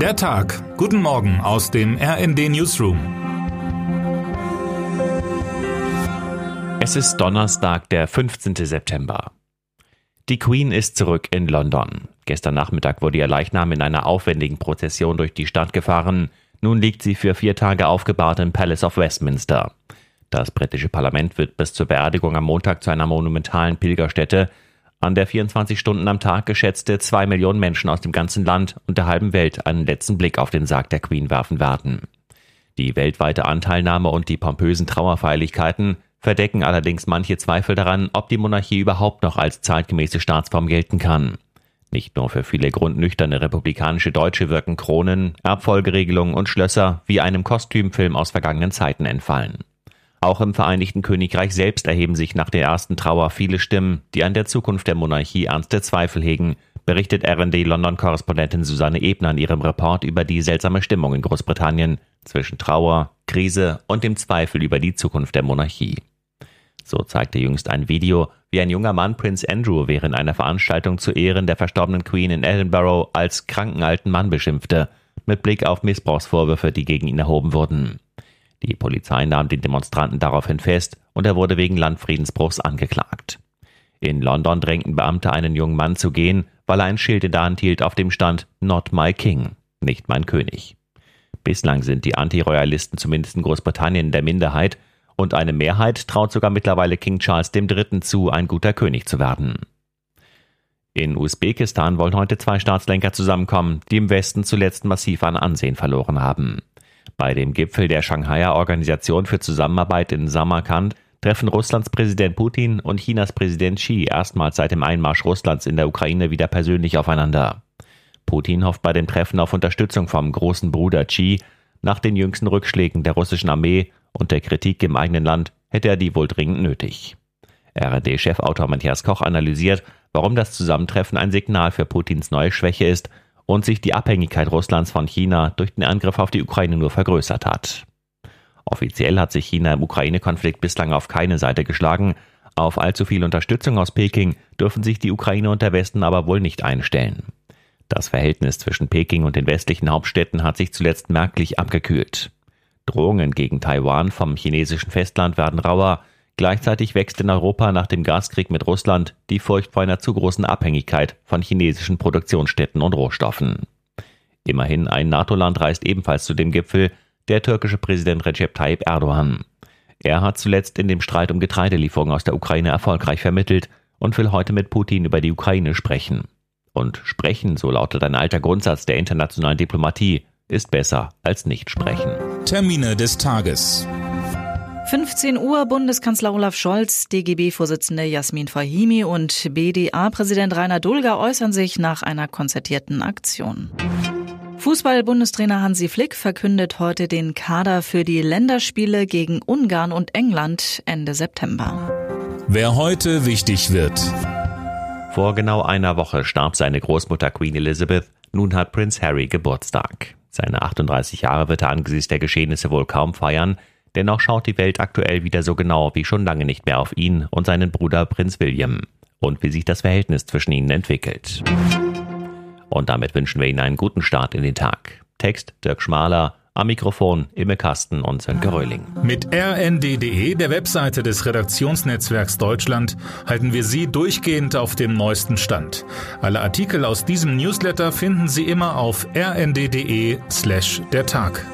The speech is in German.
Der Tag. Guten Morgen aus dem RND Newsroom. Es ist Donnerstag, der 15. September. Die Queen ist zurück in London. Gestern Nachmittag wurde ihr Leichnam in einer aufwendigen Prozession durch die Stadt gefahren. Nun liegt sie für vier Tage aufgebahrt im Palace of Westminster. Das britische Parlament wird bis zur Beerdigung am Montag zu einer monumentalen Pilgerstätte an der 24 Stunden am Tag geschätzte zwei Millionen Menschen aus dem ganzen Land und der halben Welt einen letzten Blick auf den Sarg der Queen werfen werden. Die weltweite Anteilnahme und die pompösen Trauerfeierlichkeiten verdecken allerdings manche Zweifel daran, ob die Monarchie überhaupt noch als zeitgemäße Staatsform gelten kann. Nicht nur für viele grundnüchterne republikanische Deutsche wirken Kronen, Erbfolgeregelungen und Schlösser wie einem Kostümfilm aus vergangenen Zeiten entfallen. Auch im Vereinigten Königreich selbst erheben sich nach der ersten Trauer viele Stimmen, die an der Zukunft der Monarchie ernste Zweifel hegen, berichtet RD London-Korrespondentin Susanne Ebner in ihrem Report über die seltsame Stimmung in Großbritannien zwischen Trauer, Krise und dem Zweifel über die Zukunft der Monarchie. So zeigte jüngst ein Video, wie ein junger Mann Prince Andrew während einer Veranstaltung zu Ehren der verstorbenen Queen in Edinburgh als kranken alten Mann beschimpfte, mit Blick auf Missbrauchsvorwürfe, die gegen ihn erhoben wurden. Die Polizei nahm den Demonstranten daraufhin fest und er wurde wegen Landfriedensbruchs angeklagt. In London drängten Beamte einen jungen Mann zu gehen, weil er ein Schild in der Hand hielt, auf dem stand Not my King, nicht mein König. Bislang sind die Antiroyalisten zumindest in Großbritannien der Minderheit und eine Mehrheit traut sogar mittlerweile King Charles III. zu, ein guter König zu werden. In Usbekistan wollen heute zwei Staatslenker zusammenkommen, die im Westen zuletzt massiv an Ansehen verloren haben. Bei dem Gipfel der Shanghaier Organisation für Zusammenarbeit in Samarkand treffen Russlands Präsident Putin und Chinas Präsident Xi erstmals seit dem Einmarsch Russlands in der Ukraine wieder persönlich aufeinander. Putin hofft bei dem Treffen auf Unterstützung vom großen Bruder Xi. Nach den jüngsten Rückschlägen der russischen Armee und der Kritik im eigenen Land hätte er die wohl dringend nötig. RD-Chefautor Matthias Koch analysiert, warum das Zusammentreffen ein Signal für Putins neue Schwäche ist und sich die Abhängigkeit Russlands von China durch den Angriff auf die Ukraine nur vergrößert hat. Offiziell hat sich China im Ukraine-Konflikt bislang auf keine Seite geschlagen. Auf allzu viel Unterstützung aus Peking dürfen sich die Ukraine und der Westen aber wohl nicht einstellen. Das Verhältnis zwischen Peking und den westlichen Hauptstädten hat sich zuletzt merklich abgekühlt. Drohungen gegen Taiwan vom chinesischen Festland werden rauer, Gleichzeitig wächst in Europa nach dem Gaskrieg mit Russland die Furcht vor einer zu großen Abhängigkeit von chinesischen Produktionsstätten und Rohstoffen. Immerhin ein NATO-Land reist ebenfalls zu dem Gipfel, der türkische Präsident Recep Tayyip Erdogan. Er hat zuletzt in dem Streit um Getreidelieferungen aus der Ukraine erfolgreich vermittelt und will heute mit Putin über die Ukraine sprechen. Und sprechen, so lautet ein alter Grundsatz der internationalen Diplomatie, ist besser als nicht sprechen. Termine des Tages. 15 Uhr Bundeskanzler Olaf Scholz, DGB-Vorsitzende Jasmin Fahimi und BDA-Präsident Rainer Dulger äußern sich nach einer konzertierten Aktion. Fußball-Bundestrainer Hansi Flick verkündet heute den Kader für die Länderspiele gegen Ungarn und England Ende September. Wer heute wichtig wird. Vor genau einer Woche starb seine Großmutter Queen Elizabeth. Nun hat Prinz Harry Geburtstag. Seine 38 Jahre wird er angesichts der Geschehnisse wohl kaum feiern. Dennoch schaut die Welt aktuell wieder so genau wie schon lange nicht mehr auf ihn und seinen Bruder Prinz William und wie sich das Verhältnis zwischen ihnen entwickelt. Und damit wünschen wir Ihnen einen guten Start in den Tag. Text Dirk Schmaler, am Mikrofon Imme Kasten und Sönke Röhling. Mit rnd.de, der Webseite des Redaktionsnetzwerks Deutschland, halten wir Sie durchgehend auf dem neuesten Stand. Alle Artikel aus diesem Newsletter finden Sie immer auf rnd.de slash der Tag.